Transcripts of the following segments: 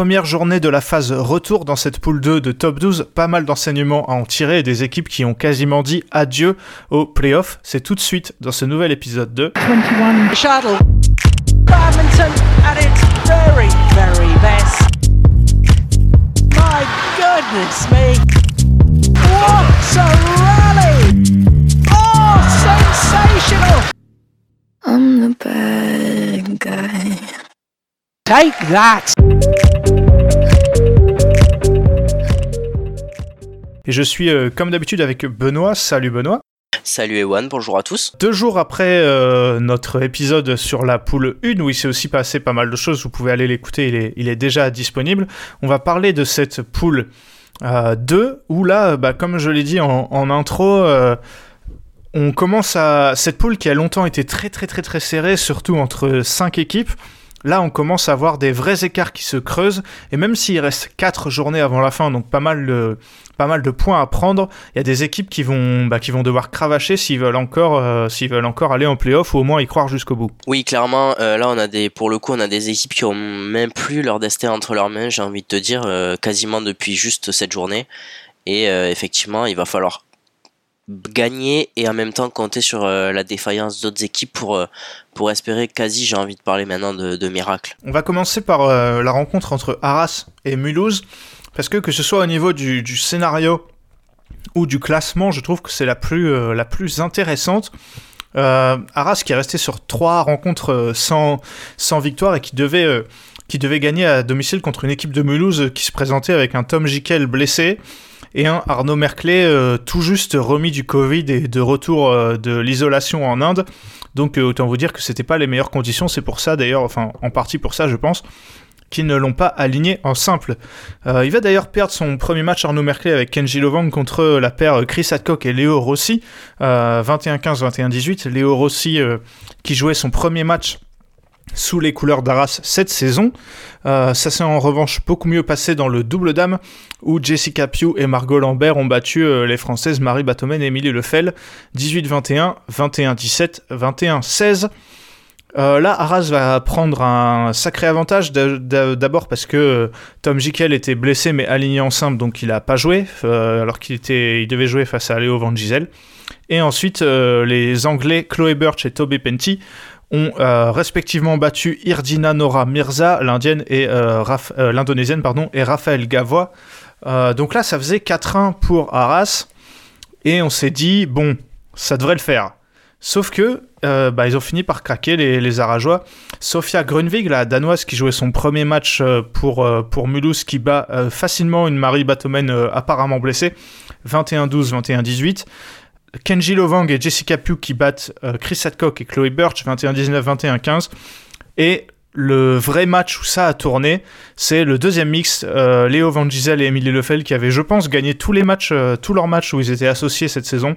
Première journée de la phase retour dans cette poule 2 de top 12, pas mal d'enseignements à en tirer et des équipes qui ont quasiment dit adieu aux playoffs. C'est tout de suite dans ce nouvel épisode de 21 Shuttle. Badminton at its very, very best. My goodness me. What a rally! Oh, sensational! I'm the bad guy. Take that! Et je suis euh, comme d'habitude avec Benoît. Salut Benoît. Salut Ewan, bonjour à tous. Deux jours après euh, notre épisode sur la poule 1, où il s'est aussi passé pas mal de choses, vous pouvez aller l'écouter, il est, il est déjà disponible. On va parler de cette poule euh, 2, où là, bah, comme je l'ai dit en, en intro, euh, on commence à... Cette poule qui a longtemps été très très très très serrée, surtout entre 5 équipes, Là, on commence à voir des vrais écarts qui se creusent, et même s'il reste 4 journées avant la fin, donc pas mal de, points à prendre, il y a des équipes qui vont, bah, devoir cravacher s'ils veulent encore, euh, veulent encore aller en playoff ou au moins y croire jusqu'au bout. Oui, clairement, euh, là, on a des, pour le coup, on a des équipes qui ont même plus leur destin entre leurs mains, j'ai envie de te dire, euh, quasiment depuis juste cette journée. Et effectivement, il va falloir gagner et en même temps compter sur euh, la défaillance d'autres équipes pour, euh, pour espérer quasi, j'ai envie de parler maintenant de, de miracle. On va commencer par euh, la rencontre entre Arras et Mulhouse, parce que que ce soit au niveau du, scénario ou du classement, je trouve que c'est la plus, la plus intéressante. Arras qui est resté sur trois rencontres sans, sans victoire et qui devait, qui devait gagner à domicile contre une équipe de Mulhouse qui se présentait avec un Tom Jikel blessé et un Arnaud Merclé euh, tout juste remis du Covid et de retour euh, de l'isolation en Inde. Donc euh, autant vous dire que c'était pas les meilleures conditions, c'est pour ça d'ailleurs, enfin en partie pour ça je pense, qu'ils ne l'ont pas aligné en simple. Euh, il va d'ailleurs perdre son premier match Arnaud Merclé avec Kenji Lovang contre la paire Chris Hadcock et Léo Rossi, euh, 21-15, 21-18. Léo Rossi euh, qui jouait son premier match sous les couleurs d'Arras cette saison. Euh, ça s'est en revanche beaucoup mieux passé dans le double dame où Jessica Pugh et Margot Lambert ont battu euh, les Françaises Marie Batomen et Émilie Lefel 18-21, 21-17, 21-16. Euh, là, Arras va prendre un sacré avantage d'a- d'a- d'abord parce que euh, Tom Jikel était blessé mais aligné en simple donc il a pas joué alors qu'il il devait jouer face à Léo Van Gisel. Et ensuite, les Anglais Chloé Birch et Toby Penty ont euh, respectivement battu Irdina Nora Mirza, l'indienne et euh, euh, l'indonésienne pardon et Raphaël Gavois. Donc là, ça faisait 4-1 pour Arras et on s'est dit bon, ça devrait le faire. Sauf que bah, ils ont fini par craquer les, Arageois. Sofia Grunwig, la danoise qui jouait son premier match pour, pour Mulhouse, qui bat facilement une Marie Batomen apparemment blessée, 21-12, 21-18. Kenji Lovang et Jessica Pugh qui battent euh, Chris Hadcock et Chloe Birch, 21-19, 21-15. Et le vrai match où ça a tourné, c'est le deuxième mix, euh, Léo Van Gisel et Emily Lefel qui avaient, je pense, gagné tous les matchs, euh, tous leurs matchs où ils étaient associés cette saison.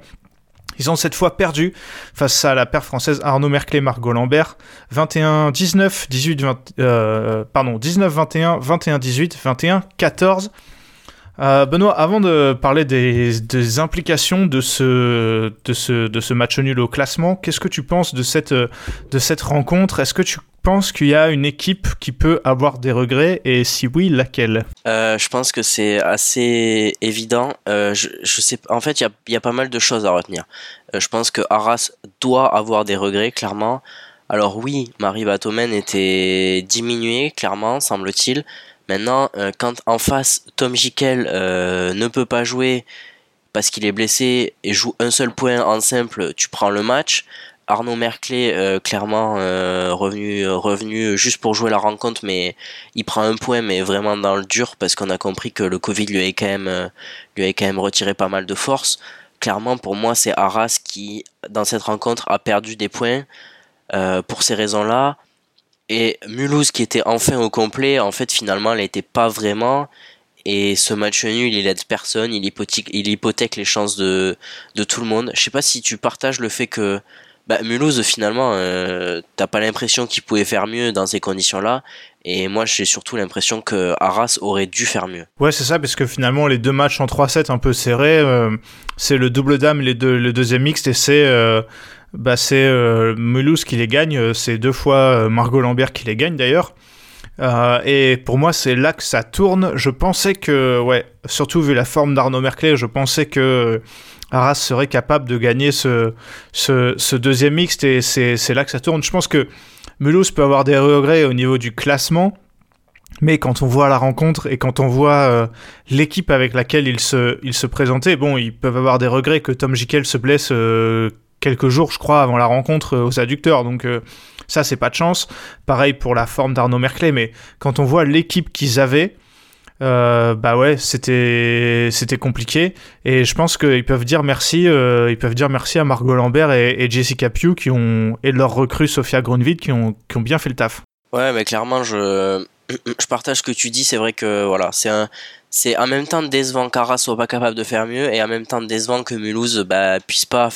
Ils ont cette fois perdu face à la paire française Arnaud Merclé Margot Lambert 21-19, 18-20, euh, pardon 19-21, 21-18, 21-14. Euh, Benoît, avant de parler des, implications de ce, match nul au classement, qu'est-ce que tu penses de cette, rencontre? Est-ce que tu penses qu'il y a une équipe qui peut avoir des regrets? Et si oui, laquelle? Euh, je pense que c'est assez évident. Euh, en fait, il y y a pas mal de choses à retenir. Je pense que Arras doit avoir des regrets, clairement. Alors oui, Marie Batomen était diminuée, clairement, semble-t-il. Maintenant, euh, quand en face, Tom Jikel euh, ne peut pas jouer parce qu'il est blessé et joue un seul point en simple, tu prends le match. Arnaud Merclé, euh, clairement revenu, revenu juste pour jouer la rencontre, mais il prend un point, mais vraiment dans le dur parce qu'on a compris que le Covid lui avait quand même, lui avait quand même retiré pas mal de force. Clairement, pour moi, c'est Arras qui, dans cette rencontre, a perdu des points pour ces raisons-là. Et Mulhouse, qui était enfin au complet, en fait, finalement, elle n'était pas vraiment. Et ce match nul, il aide personne, il hypothèque, il hypothèque les chances de, de tout le monde. Je sais pas si tu partages le fait que bah, Mulhouse, finalement, euh, t'as pas l'impression qu'il pouvait faire mieux dans ces conditions-là. Et moi, j'ai surtout l'impression que Arras aurait dû faire mieux. Ouais, c'est ça, parce que finalement, les deux matchs en 3-7 un peu serrés, euh, c'est le double dame, le deuxième mixte, et c'est euh, bah, c'est euh, Mulhouse qui les gagne. C'est deux fois euh, Margot Lambert qui les gagne d'ailleurs. Euh, et pour moi, c'est là que ça tourne. Je pensais que, ouais, surtout vu la forme d'Arnaud Merclé, je pensais que Arras serait capable de gagner ce, ce, deuxième mixte et c'est là que ça tourne. Je pense que Mulhouse peut avoir des regrets au niveau du classement, mais quand on voit la rencontre et quand on voit euh, l'équipe avec laquelle il se, il se présentait, bon, ils peuvent avoir des regrets que Tom Jikel se blesse euh, quelques jours, je crois, avant la rencontre aux adducteurs. Donc ça, c'est pas de chance. Pareil pour la forme d'Arnaud Merclé, mais quand on voit l'équipe qu'ils avaient, euh, bah ouais, c'était c'était compliqué. Et je pense qu'ils peuvent dire merci, euh, ils peuvent dire merci à Margot Lambert et, Jessica Pugh qui ont et leur recrue Sophia Grunwald qui ont qui ont bien fait le taf. Ouais, mais clairement, je je partage ce que tu dis. C'est vrai que voilà, c'est un c'est en même temps décevant qu'Arras soit pas capable de faire mieux et en même temps décevant que Mulhouse bah, puisse pas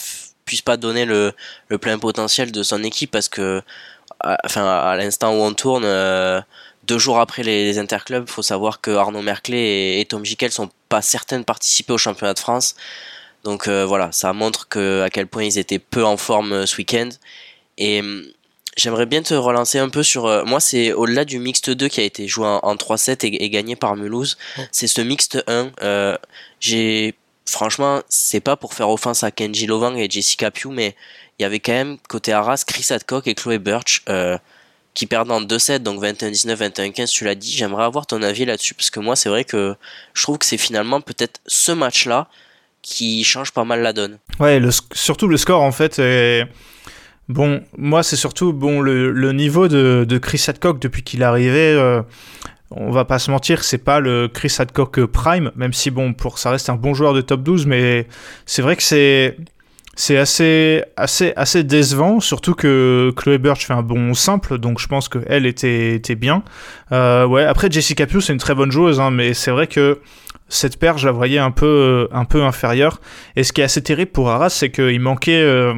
puisse pas donner le, le plein potentiel de son équipe parce que à, enfin à l'instant où on tourne euh, deux jours après les, les interclubs faut savoir que Arnaud Merclé et, Tom Jikel sont pas certains de participer au championnat de France. Donc euh, voilà ça montre que à quel point ils étaient peu en forme euh, ce week-end. Et hum, j'aimerais bien te relancer un peu sur moi c'est au-delà du mixte 2 qui a été joué en, 3-7 et, et, gagné par Mulhouse. C'est ce mixte 1 j'ai franchement, c'est pas pour faire offense à Kenji Lovang et Jessica Pugh, mais il y avait quand même côté Arras Chris Adcock et Chloé Birch euh, qui perdent en 2-7, donc 21-19, 21-15, tu l'as dit. J'aimerais avoir ton avis là-dessus parce que moi, c'est vrai que je trouve que c'est finalement peut-être ce match-là qui change pas mal la donne. Ouais, surtout le score en fait. Bon, moi c'est surtout bon le, niveau de, Chris Adcock depuis qu'il est arrivé. Euh, on va pas se mentir, c'est pas le Chris Hadcock prime, même si bon, pour ça reste un bon joueur de top 12, mais c'est vrai que c'est c'est assez assez assez décevant, surtout que Chloé Birch fait un bon simple, donc je pense qu'elle était était bien. Euh, ouais, après Jessica Pugh c'est une très bonne joueuse, hein, mais c'est vrai que cette paire, je la voyais un peu, un peu inférieure. Et ce qui est assez terrible pour Arras, c'est qu'il manquait. Euh,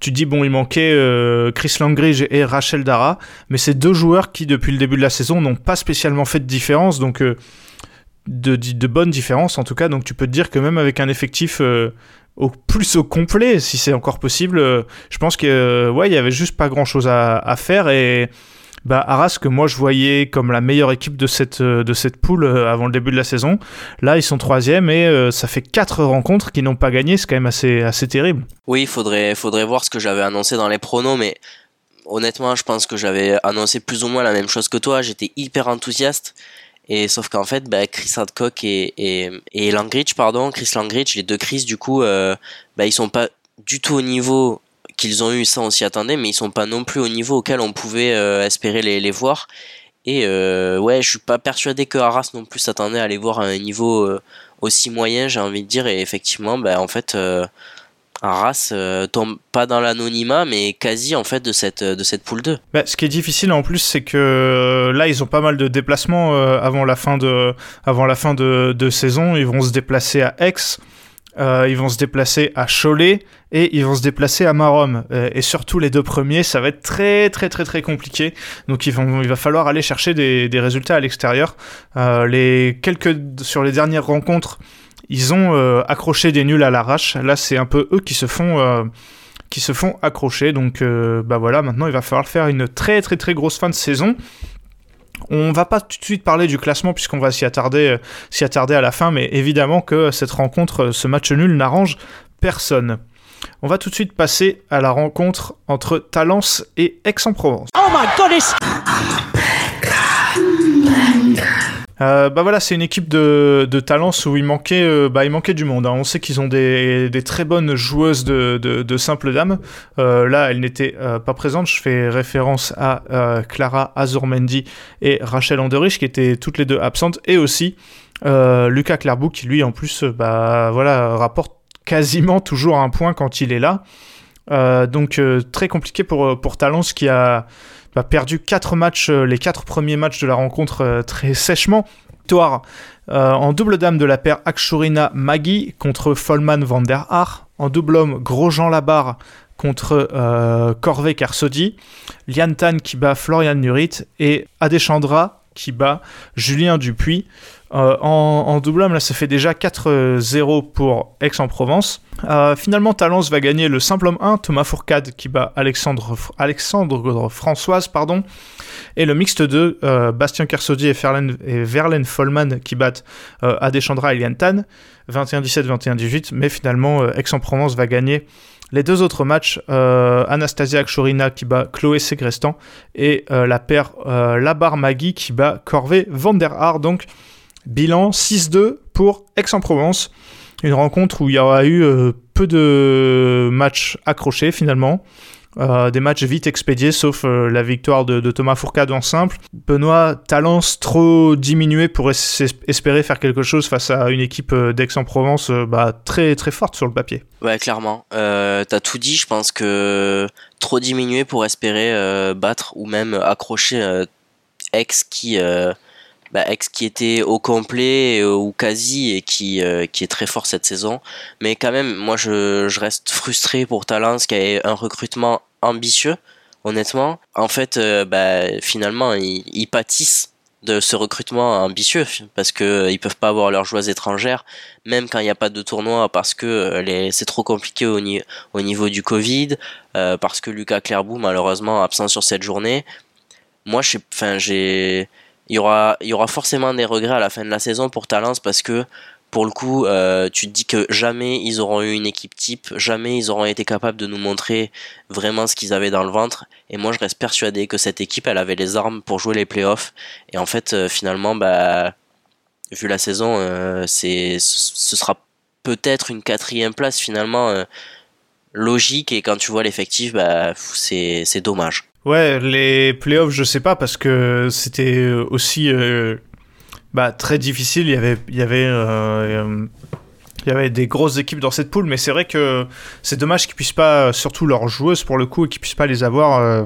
tu dis, bon, il manquait euh, Chris Langridge et Rachel Dara, mais c'est deux joueurs qui, depuis le début de la saison, n'ont pas spécialement fait de différence, donc euh, de, de, bonnes différences en tout cas. Donc tu peux te dire que même avec un effectif au plus au complet, si c'est encore possible, je pense que ouais, il y avait juste pas grand chose à, faire et bah, Arras, que moi je voyais comme la meilleure équipe de cette, euh, de cette poule euh, avant le début de la saison, là ils sont troisième et euh, ça fait quatre rencontres qu'ils n'ont pas gagné, c'est quand même assez, assez terrible. Oui, il faudrait, faudrait voir ce que j'avais annoncé dans les pronos, mais honnêtement, je pense que j'avais annoncé plus ou moins la même chose que toi. J'étais hyper enthousiaste. Et sauf qu'en fait, bah, Chris Hadcock et, et, et Langridge, pardon, Chris Langridge, les deux Chris, du coup, euh, bah, ils sont pas du tout au niveau qu'ils ont eu, ça on s'y attendait, mais ils sont pas non plus au niveau auquel on pouvait euh, espérer les, les, voir. Et euh, ouais, je suis pas persuadé que Arras non plus s'attendait à les voir à un niveau euh, aussi moyen, j'ai envie de dire. Et effectivement, bah, en fait, Arras tombe pas dans l'anonymat, mais quasi en fait de cette, de cette poule 2. Bah, ce qui est difficile en plus, c'est que là, ils ont pas mal de déplacements avant la fin de, avant la fin de, de saison. Ils vont se déplacer à Aix. Euh, ils vont se déplacer à Cholet et ils vont se déplacer à Marom. Euh, et surtout les deux premiers, ça va être très très très très compliqué. Donc ils vont, il va falloir aller chercher des, des résultats à l'extérieur. Euh, les quelques sur les dernières rencontres, ils ont euh, accroché des nuls à l'arrache. Là, c'est un peu eux qui se font euh, qui se font accrocher. Donc bah voilà, maintenant il va falloir faire une très très très grosse fin de saison. On va pas tout de suite parler du classement puisqu'on va s'y attarder, euh, s'y attarder à la fin, mais évidemment que cette rencontre, euh, ce match nul n'arrange personne. On va tout de suite passer à la rencontre entre Talence et Aix-en-Provence. Oh my goodness euh, bah voilà, c'est une équipe de, de Talence où il manquait, euh, bah, il manquait du monde. Hein. On sait qu'ils ont des, très bonnes joueuses de, de, de simple dame. Euh, là, elle n'était euh, pas présente. Je fais référence à Clara Azurmendi et Rachel Anderich qui étaient toutes les deux absentes, et aussi Lucas Clairbout qui lui, en plus, bah voilà, rapporte quasiment toujours un point quand il est là. donc très compliqué pour pour Talence qui a perdu quatre matchs, euh, les quatre premiers matchs de la rencontre euh, très sèchement. Victoire euh, en double dame de la paire Akshurina Magui contre Folman van der Haar. En double homme, Grosjean Labarre contre euh, Corvée Carsodi. Lian Tan qui bat Florian Nurit. Et Adeshandra qui bat Julien Dupuis. Euh, en, double homme, là, ça fait déjà 4-0 pour Aix-en-Provence. Euh, finalement, Talence va gagner le simple homme 1, Thomas Fourcade qui bat Alexandre, Alexandre Françoise, pardon. Et le mixte 2, euh, Bastien Kersaudy et, Verlaine Follman qui battent Adeshandra et Liantan, 21-17, 21-18. Mais finalement, Aix-en-Provence va gagner les deux autres matchs, Anastasia Akshorina qui bat Chloé Segrestan et la paire Labar Magui qui bat Corvée van der Haar. Donc, bilan 6-2 pour Aix-en-Provence. Une rencontre où il y aura eu euh, peu de matchs accrochés finalement. Euh, des matchs vite expédiés, sauf euh, la victoire de, Thomas Fourcade en simple. Benoît, Talence trop diminué pour es- espérer faire quelque chose face à une équipe d'Aix-en-Provence bah, très très forte sur le papier. Ouais, clairement. T'as tout dit, je pense que trop diminué pour espérer battre ou même accrocher Ex qui, bah, Ex qui était au complet euh, ou quasi et qui, euh, qui est très fort cette saison. Mais quand même, moi je, je reste frustré pour Talence qui a un recrutement ambitieux, honnêtement. En fait, euh, bah, finalement, ils, ils pâtissent de ce recrutement ambitieux parce que ils peuvent pas avoir leurs joueuses étrangères même quand il n'y a pas de tournoi parce que c'est trop compliqué au, au niveau du Covid, euh, parce que Lucas Clairbout malheureusement absent sur cette journée. Moi, je enfin, j'ai, il y aura, forcément des regrets à la fin de la saison pour Talence parce que pour le coup, euh, tu te dis que jamais ils auront eu une équipe type, jamais ils auront été capables de nous montrer vraiment ce qu'ils avaient dans le ventre. Et moi, je reste persuadé que cette équipe, elle avait les armes pour jouer les playoffs. Et en fait, euh, finalement, bah, vu la saison, euh, c'est, ce sera peut-être une quatrième place finalement logique. Et quand tu vois l'effectif, bah, c'est, c'est dommage. Ouais, les playoffs, je sais pas, parce que c'était aussi euh, bah, très difficile. Il y avait, il y avait, euh, il y avait des grosses équipes dans cette poule, mais c'est vrai que c'est dommage qu'ils puissent pas, surtout leurs joueuses pour le coup, et qu'ils puissent pas les avoir, euh,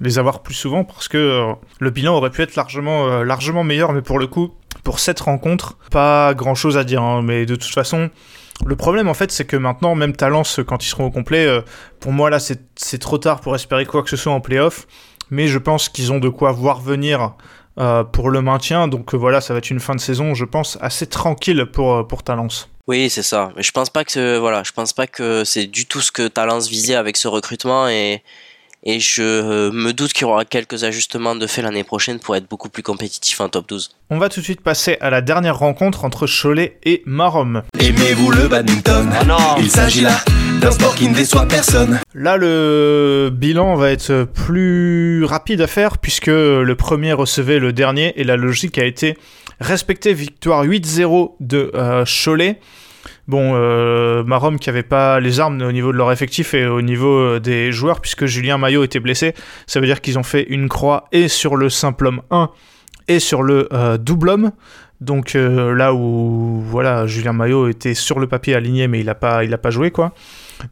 les avoir plus souvent, parce que le bilan aurait pu être largement, largement meilleur, mais pour le coup, pour cette rencontre, pas grand chose à dire. hein, mais de toute façon, le problème en fait, c'est que maintenant, même Talence, quand ils seront au complet, euh, pour moi là, c'est trop tard pour espérer quoi que ce soit en playoff. Mais je pense qu'ils ont de quoi voir venir euh, pour le maintien. Donc euh, voilà, ça va être une fin de saison, je pense, assez tranquille pour, euh, pour Talence. Oui, c'est ça. Mais je pense pas que voilà, je pense pas que c'est du tout ce que Talence visait avec ce recrutement et et je euh, me doute qu'il y aura quelques ajustements de fait l'année prochaine pour être beaucoup plus compétitif en top 12. On va tout de suite passer à la dernière rencontre entre Cholet et Marom. Aimez-vous le badminton? Il s'agit là d'un sport qui ne déçoit personne. Là, le bilan va être plus rapide à faire puisque le premier recevait le dernier et la logique a été respectée. Victoire 8-0 de euh, Cholet. Bon, euh, Marom qui avait pas les armes au niveau de leur effectif et au niveau euh, des joueurs puisque Julien Maillot était blessé. Ça veut dire qu'ils ont fait une croix et sur le simple homme 1 et sur le euh, double homme. Donc là où voilà, Julien Maillot était sur le papier aligné mais il a pas pas joué quoi.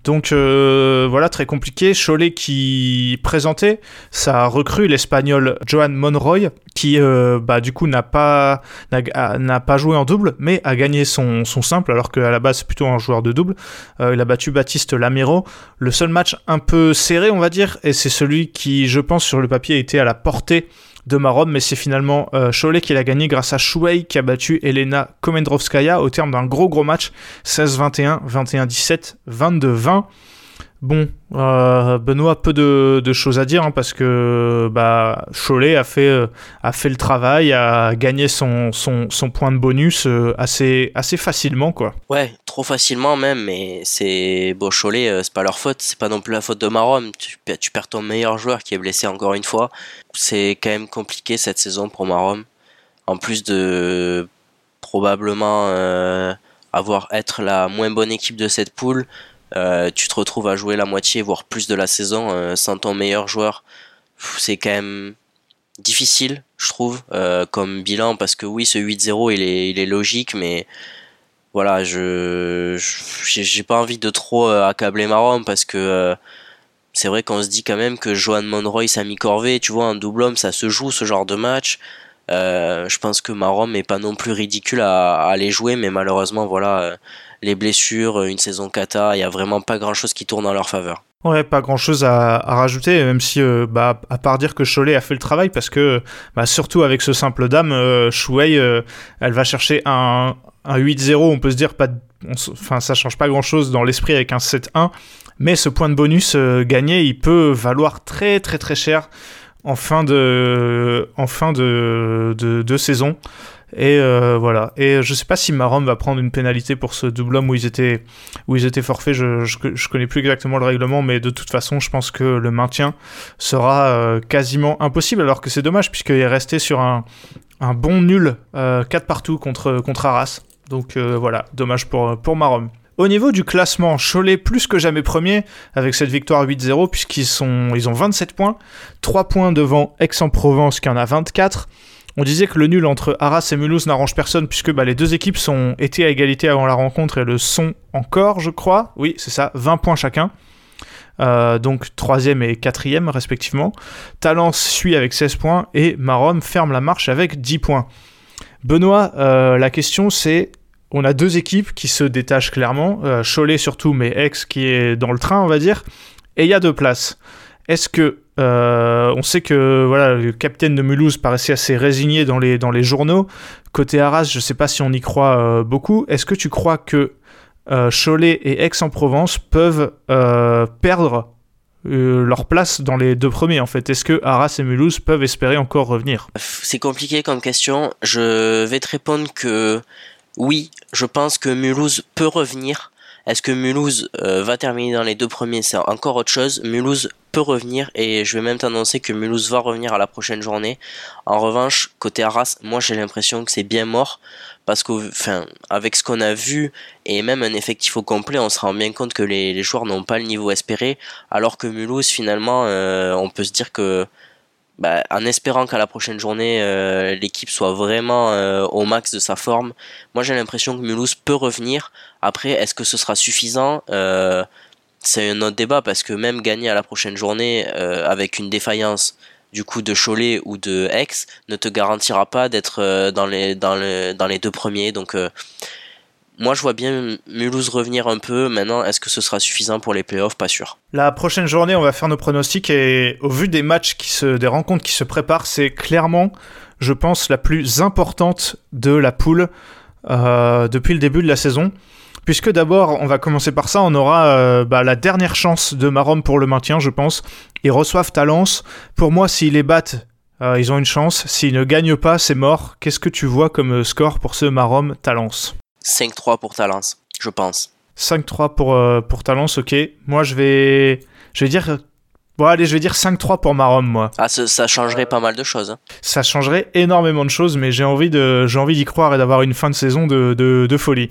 Donc euh, voilà, très compliqué. Cholet qui présentait sa recrue, l'espagnol Johan Monroy, qui euh, bah, du coup n'a pas, n'a, pas joué en double, mais a gagné son, simple, alors qu'à la base c'est plutôt un joueur de double. Euh, il a battu Baptiste Lamiro. Le seul match un peu serré, on va dire, et c'est celui qui, je pense, sur le papier était à la portée de Marom, mais c'est finalement euh, Cholet qui l'a gagné grâce à Shuei qui a battu Elena Komendrovskaya au terme d'un gros gros match 16-21, 21-17, 22-20. Bon, euh, Benoît, peu de, choses à dire hein, parce que bah, Cholet a fait, euh, a fait le travail, a gagné son, point de bonus euh, assez, facilement. quoi. Ouais, trop facilement même, mais c'est beau Cholet, euh, c'est pas leur faute, c'est pas non plus la faute de Marom. Tu, per- tu perds ton meilleur joueur qui est blessé encore une fois. C'est quand même compliqué cette saison pour Marom. En plus de probablement avoir être la moins bonne équipe de cette poule, euh, tu te retrouves à jouer la moitié voire plus de la saison euh, sans ton meilleur joueur. C'est quand même difficile, je trouve, euh, comme bilan parce que oui, ce 8-0 il est, il est logique, mais voilà, je j'ai pas envie de trop accabler Marom parce que c'est vrai qu'on se dit quand même que Johan Monroy, Samy Corvée, tu vois, en double homme, ça se joue ce genre de match. Je pense que Marom est pas non plus ridicule à, à aller jouer, mais malheureusement, voilà, les blessures, une saison kata, il y a vraiment pas grand chose qui tourne en leur faveur. Ouais, pas grand chose à, rajouter, même si, euh, bah, à part dire que Cholet a fait le travail, parce que, bah, surtout avec ce simple dame, euh, euh, elle va chercher un, un 8-0, on peut se dire, pas, enfin, ça change pas grand chose dans l'esprit avec un 7-1, mais ce point de bonus euh, gagné, il peut valoir très très très cher en fin de saison. Et euh, voilà. Et je sais pas si Marom va prendre une pénalité pour ce double homme où ils étaient, où ils étaient forfaits. Je, je, connais plus exactement le règlement, mais de toute façon, je pense que le maintien sera euh, quasiment impossible. Alors que c'est dommage puisqu'il est resté sur un, un bon nul euh, 4 partout contre, contre Arras. Donc euh, voilà, dommage pour, pour Marom. Au niveau du classement, Cholet plus que jamais premier avec cette victoire 8-0 puisqu'ils sont, ils ont 27 points, 3 points devant Aix-en-Provence qui en a 24. On disait que le nul entre Arras et Mulhouse n'arrange personne puisque bah, les deux équipes sont été à égalité avant la rencontre et le sont encore, je crois. Oui, c'est ça, 20 points chacun. Euh, donc troisième et quatrième respectivement. Talence suit avec 16 points et Marom ferme la marche avec 10 points. Benoît, euh, la question c'est, on a deux équipes qui se détachent clairement, euh, Cholet surtout, mais Aix qui est dans le train on va dire, et il y a deux places. Est-ce que euh, on sait que voilà le capitaine de Mulhouse paraissait assez résigné dans les dans les journaux. Côté Arras, je sais pas si on y croit euh, beaucoup. Est-ce que tu crois que euh, Cholet et Aix-en-Provence peuvent perdre leur place dans les deux premiers en fait? Est-ce que Arras et Mulhouse peuvent espérer encore revenir? C'est compliqué comme question. Je vais te répondre que oui, je pense que Mulhouse peut revenir. Est-ce que Mulhouse euh, va terminer dans les deux premiers? C'est encore autre chose. Mulhouse peut revenir et je vais même t'annoncer que Mulhouse va revenir à la prochaine journée. En revanche, côté Arras, moi j'ai l'impression que c'est bien mort parce que, enfin, avec ce qu'on a vu et même un effectif au complet, on se rend bien compte que les, joueurs n'ont pas le niveau espéré, alors que Mulhouse, finalement, euh, on peut se dire que bah, en espérant qu'à la prochaine journée euh, l'équipe soit vraiment euh, au max de sa forme. Moi j'ai l'impression que Mulhouse peut revenir. Après, est-ce que ce sera suffisant? Euh, C'est un autre débat parce que même gagner à la prochaine journée euh, avec une défaillance du coup de Cholet ou de Aix ne te garantira pas d'être euh, dans, les, dans, le, dans les deux premiers. Donc euh, moi je vois bien Mulhouse revenir un peu. Maintenant, est-ce que ce sera suffisant pour les playoffs? Pas sûr. La prochaine journée, on va faire nos pronostics et au vu des matchs qui se, des rencontres qui se préparent, c'est clairement, je pense, la plus importante de la poule euh, depuis le début de la saison. Puisque d'abord, on va commencer par ça, on aura euh, bah, la dernière chance de Marom pour le maintien, je pense. Ils reçoivent Talence. Pour moi, s'ils les battent, euh, ils ont une chance. S'ils ne gagnent pas, c'est mort. Qu'est-ce que tu vois comme euh, score pour ce Marom Talence 5-3 pour Talence, je pense. 5-3 pour, euh, pour Talence, ok. Moi, je vais, je vais dire. Bon, allez, je vais dire 5-3 pour Marom, moi. Ah, ça, ça changerait pas mal de choses. hein. Ça changerait énormément de choses, mais j'ai envie de, j'ai envie d'y croire et d'avoir une fin de saison de, de, de folie.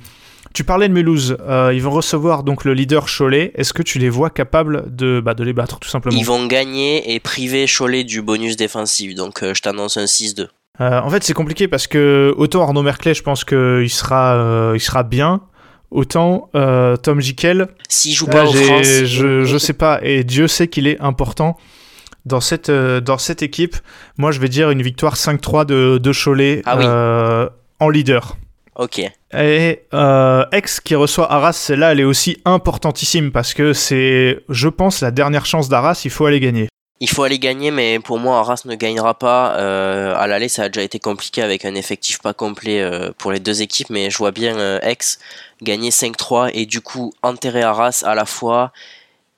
Tu parlais de Mulhouse, euh, ils vont recevoir donc le leader Cholet. Est-ce que tu les vois capables de, bah, de les battre, tout simplement? Ils vont gagner et priver Cholet du bonus défensif, donc euh, je t'annonce un 6-2. Euh, En fait, c'est compliqué parce que autant Arnaud Merclay, je pense qu'il sera, euh, il sera bien, autant euh, Tom Jikel, S'il joue Là, pas en France, je, je sais pas, et Dieu sait qu'il est important dans cette, euh, dans cette équipe. Moi, je vais dire une victoire 5-3 de, de Cholet Ah oui. en leader. ok. Et euh, Aix qui reçoit Arras, celle-là, elle est aussi importantissime parce que c'est, je pense, la dernière chance d'Arras, il faut aller gagner. Il faut aller gagner, mais pour moi, Arras ne gagnera pas. Euh, à l'aller, ça a déjà été compliqué avec un effectif pas complet euh, pour les deux équipes, mais je vois bien euh, Aix gagner 5-3 et du coup enterrer Arras à la fois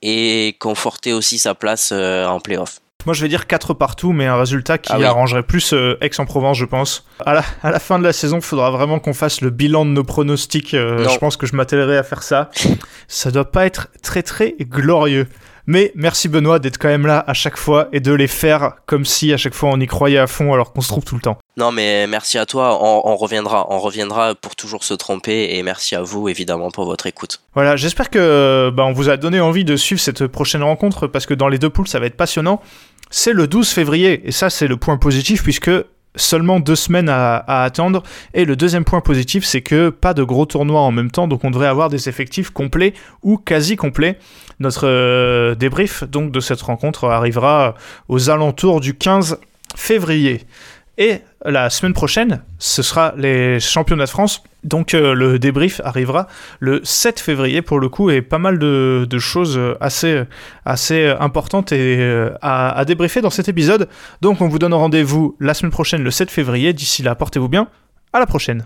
et conforter aussi sa place euh, en playoff. Moi, je vais dire 4 partout, mais un résultat qui Ah oui. arrangerait plus Aix-en-Provence, je pense. À la, à la fin de la saison, il faudra vraiment qu'on fasse le bilan de nos pronostics. je pense que je m'attellerai à faire ça. ça doit pas être très très glorieux. Mais merci Benoît d'être quand même là à chaque fois et de les faire comme si à chaque fois on y croyait à fond alors qu'on se trompe tout le temps. Non, mais merci à toi. On, on reviendra, on reviendra pour toujours se tromper et merci à vous évidemment pour votre écoute. Voilà, j'espère que bah, on vous a donné envie de suivre cette prochaine rencontre parce que dans les deux poules ça va être passionnant. C'est le 12 février et ça c'est le point positif puisque seulement deux semaines à, attendre. Et le deuxième point positif c'est que pas de gros tournois en même temps donc on devrait avoir des effectifs complets ou quasi complets. Notre euh, débrief donc de cette rencontre arrivera aux alentours du 15 février. Et la semaine prochaine, ce sera les championnats de France. Donc euh, le débrief arrivera le 7 février pour le coup et pas mal de, choses assez, assez importantes euh, à, à débriefer dans cet épisode. Donc on vous donne rendez-vous la semaine prochaine le 7 février. D'ici là, portez-vous bien. À la prochaine.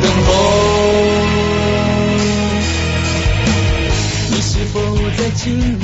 to